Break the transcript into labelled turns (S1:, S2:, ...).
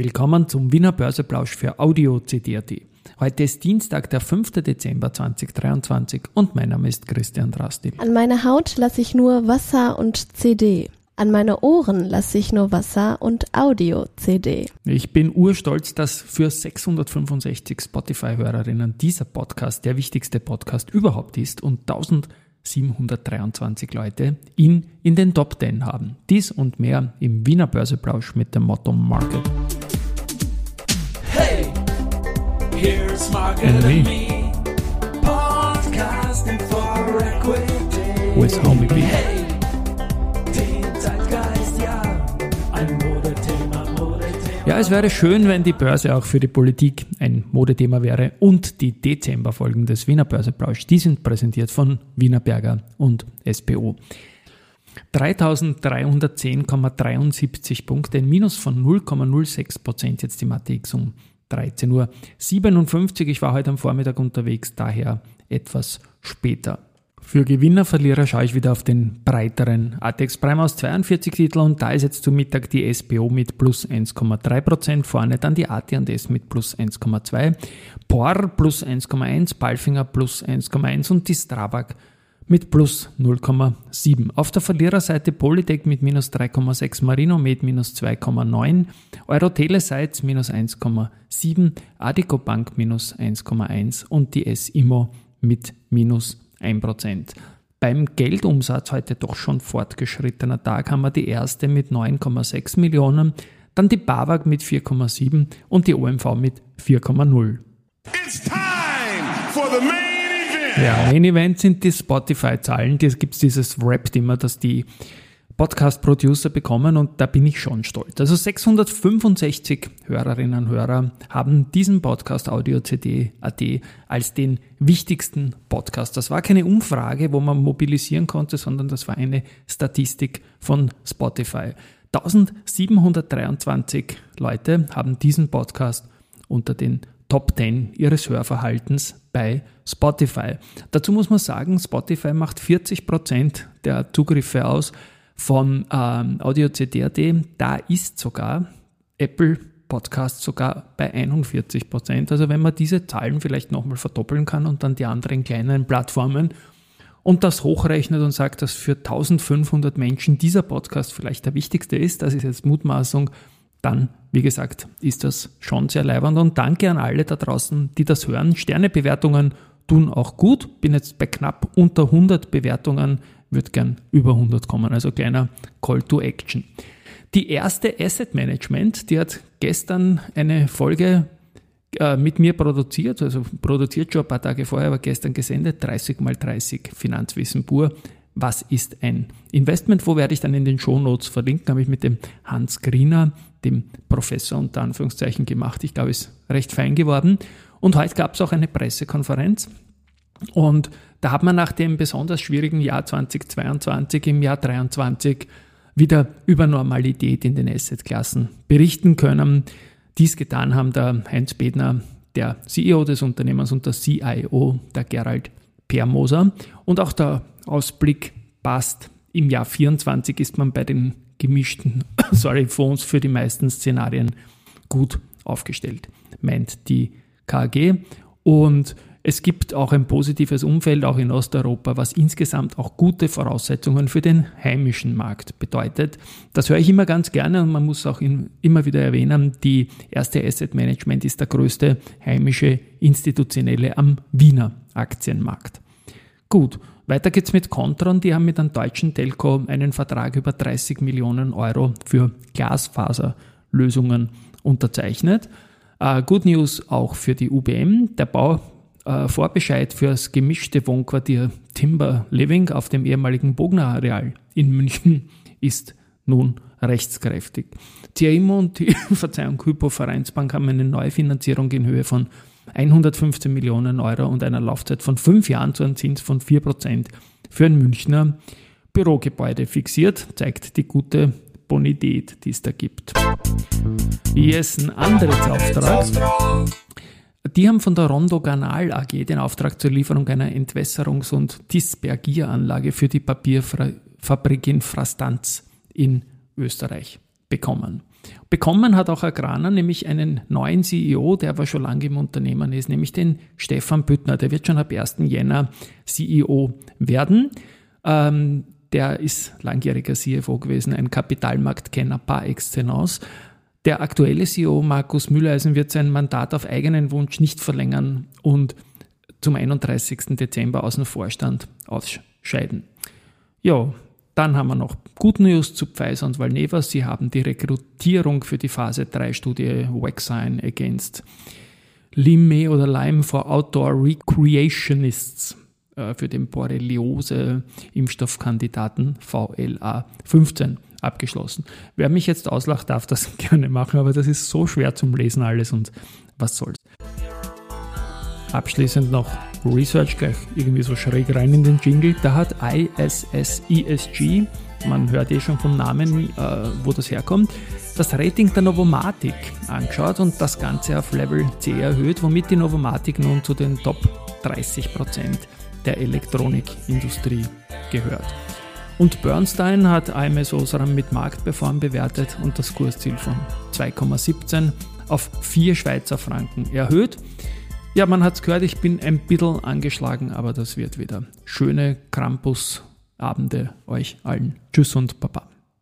S1: Willkommen zum Wiener Börseplausch für Audio CD.at. Heute ist Dienstag, der 5. Dezember 2023 und mein Name ist Christian Drastil.
S2: An meine Haut lasse ich nur Wasser und CD. An meine Ohren lasse ich nur Wasser und Audio-CD.
S1: Ich bin urstolz, dass für 665 Spotify-Hörerinnen dieser Podcast der wichtigste Podcast überhaupt ist und 1723 Leute ihn in den Top 10 haben. Dies und mehr im Wiener Börseplausch mit dem Motto Market.
S3: Here's and me, podcasting for equity.
S1: With Homie B.
S3: Hey, den Zeitgeist, ja, ein Modethema, Modethema.
S1: Ja, es wäre schön, wenn die Börse auch für die Politik ein Modethema wäre und die Dezemberfolgen des Wiener Börseplausch, die sind präsentiert von Wiener Berger und SPO. 3310,73 Punkte, ein Minus von 0,06 Prozent jetzt die Matrix um 13.57 Uhr. Ich war heute am Vormittag unterwegs, daher etwas später. Für Gewinner, Verlierer schaue ich wieder auf den breiteren ATX Prime aus 42 Titel und da ist jetzt zum Mittag die SBO mit plus 1,3%, vorne dann die AT&S mit plus 1,2%, POR plus 1,1%, Palfinger plus 1,1% und die Strabag mit plus 0,7. Auf der Verliererseite Polytech mit minus 3,6, Marinomed minus 2,9, Eurotele-Sites minus 1,7, Adico Bank minus 1,1 und die S-Immo mit minus 1%. Beim Geldumsatz heute doch schon fortgeschrittener Tag haben wir die erste mit 9,6 Millionen, dann die BAWAG mit 4,7 und die OMV mit 4,0.
S4: It's time for the main.
S1: Ja, Main Event sind die Spotify-Zahlen. Es gibt dieses Rap immer, dass die Podcast-Producer bekommen und da bin ich schon stolz. Also 665 Hörerinnen und Hörer haben diesen Podcast Audio CD.at als den wichtigsten Podcast. Das war keine Umfrage, wo man mobilisieren konnte, sondern das war eine Statistik von Spotify. 1723 Leute haben diesen Podcast unter den Top 10 ihres Hörverhaltens bei Spotify. Dazu muss man sagen, Spotify macht 40% der Zugriffe aus von ähm, Audio CD.at. Da ist sogar Apple Podcast sogar bei 41% Also wenn man diese Zahlen vielleicht nochmal verdoppeln kann und dann die anderen kleinen Plattformen und das hochrechnet und sagt, dass für 1500 Menschen dieser Podcast vielleicht der wichtigste ist, das ist jetzt Mutmaßung, dann, wie gesagt, ist das schon sehr leibend. Und danke an alle da draußen, die das hören. Sternebewertungen tun auch gut. Bin jetzt bei knapp unter 100 Bewertungen, würde gern über 100 kommen. Also kleiner Call to Action. Die erste Asset Management, die hat gestern eine Folge äh, mit mir produziert, also produziert schon ein paar Tage vorher, aber gestern gesendet, 30 mal 30 Finanzwissen pur. Was ist ein Investment? Wo werde ich dann in den Shownotes verlinken? Habe ich mit dem Hans Griener, dem Professor unter Anführungszeichen gemacht. Ich glaube, ist recht fein geworden. Und heute gab es auch eine Pressekonferenz. Und da hat man nach dem besonders schwierigen Jahr 2022 im Jahr 2023 wieder über Normalität in den Assetklassen berichten können. Dies getan haben der Heinz Bedner, der CEO des Unternehmens und der CIO, der Gerald Permoser. Und auch der Ausblick passt. Im Jahr 24 ist man bei den gemischten sorry, Fonds für die meisten Szenarien gut aufgestellt, meint die KG. Und es gibt auch ein positives Umfeld, auch in Osteuropa, was insgesamt auch gute Voraussetzungen für den heimischen Markt bedeutet. Das höre ich immer ganz gerne und man muss auch immer wieder erwähnen, die erste Asset Management ist der größte heimische institutionelle am Wiener Aktienmarkt. Gut, weiter geht's mit Contron. Die haben mit einem deutschen Telco einen Vertrag über 30 Millionen Euro für Glasfaserlösungen unterzeichnet. Uh, Good News auch für die UBM. Der Bauvorbescheid uh, für das gemischte Wohnquartier Timber Living auf dem ehemaligen Bogner Areal in München ist nun rechtskräftig. CIMO und die Verzeihung Hypo Vereinsbank haben eine Neufinanzierung in Höhe von 115 Millionen Euro und einer Laufzeit von fünf Jahren zu einem Zins von 4% für ein Münchner Bürogebäude fixiert, zeigt die gute Bonität, die es da gibt. Yes, ein anderes Auftrag. Die haben von der Rondo Ganal AG den Auftrag zur Lieferung einer Entwässerungs- und Dispergieranlage für die Papierfabrik in Frastanz in Österreich bekommen. Bekommen hat auch Agrana nämlich einen neuen CEO, der aber schon lange im Unternehmen ist, nämlich den Stefan Büttner. Der wird schon ab 1. Jänner CEO werden. Ähm, der ist langjähriger CFO gewesen, ein Kapitalmarktkenner par excellence. Der aktuelle CEO Markus Mülleisen wird sein Mandat auf eigenen Wunsch nicht verlängern und zum 31. Dezember aus dem Vorstand ausscheiden. Ja, dann haben wir noch Good News zu Pfizer und Valneva. Sie haben die Rekrutierung für die Phase 3 Studie Vaccine Against Lyme oder Lyme for Outdoor Recreationists äh, für den Borreliose-Impfstoffkandidaten VLA 15 abgeschlossen. Wer mich jetzt auslacht, darf das gerne machen, aber das ist so schwer zum Lesen alles und was soll's. Abschließend noch Research gleich irgendwie so schräg rein in den Jingle. Da hat ISS ESG, man hört eh schon vom Namen, äh, wo das herkommt, das Rating der Novomatic angeschaut und das Ganze auf Level C erhöht, womit die Novomatic nun zu den Top 30% der Elektronikindustrie gehört. Und Bernstein hat AMS Osram mit Marktperform bewertet und das Kursziel von 2,17 auf 4 Schweizer Franken erhöht. Ja, man hat es gehört, ich bin ein bisschen angeschlagen, aber das wird wieder. Schöne Krampus-Abende euch allen. Tschüss und Baba.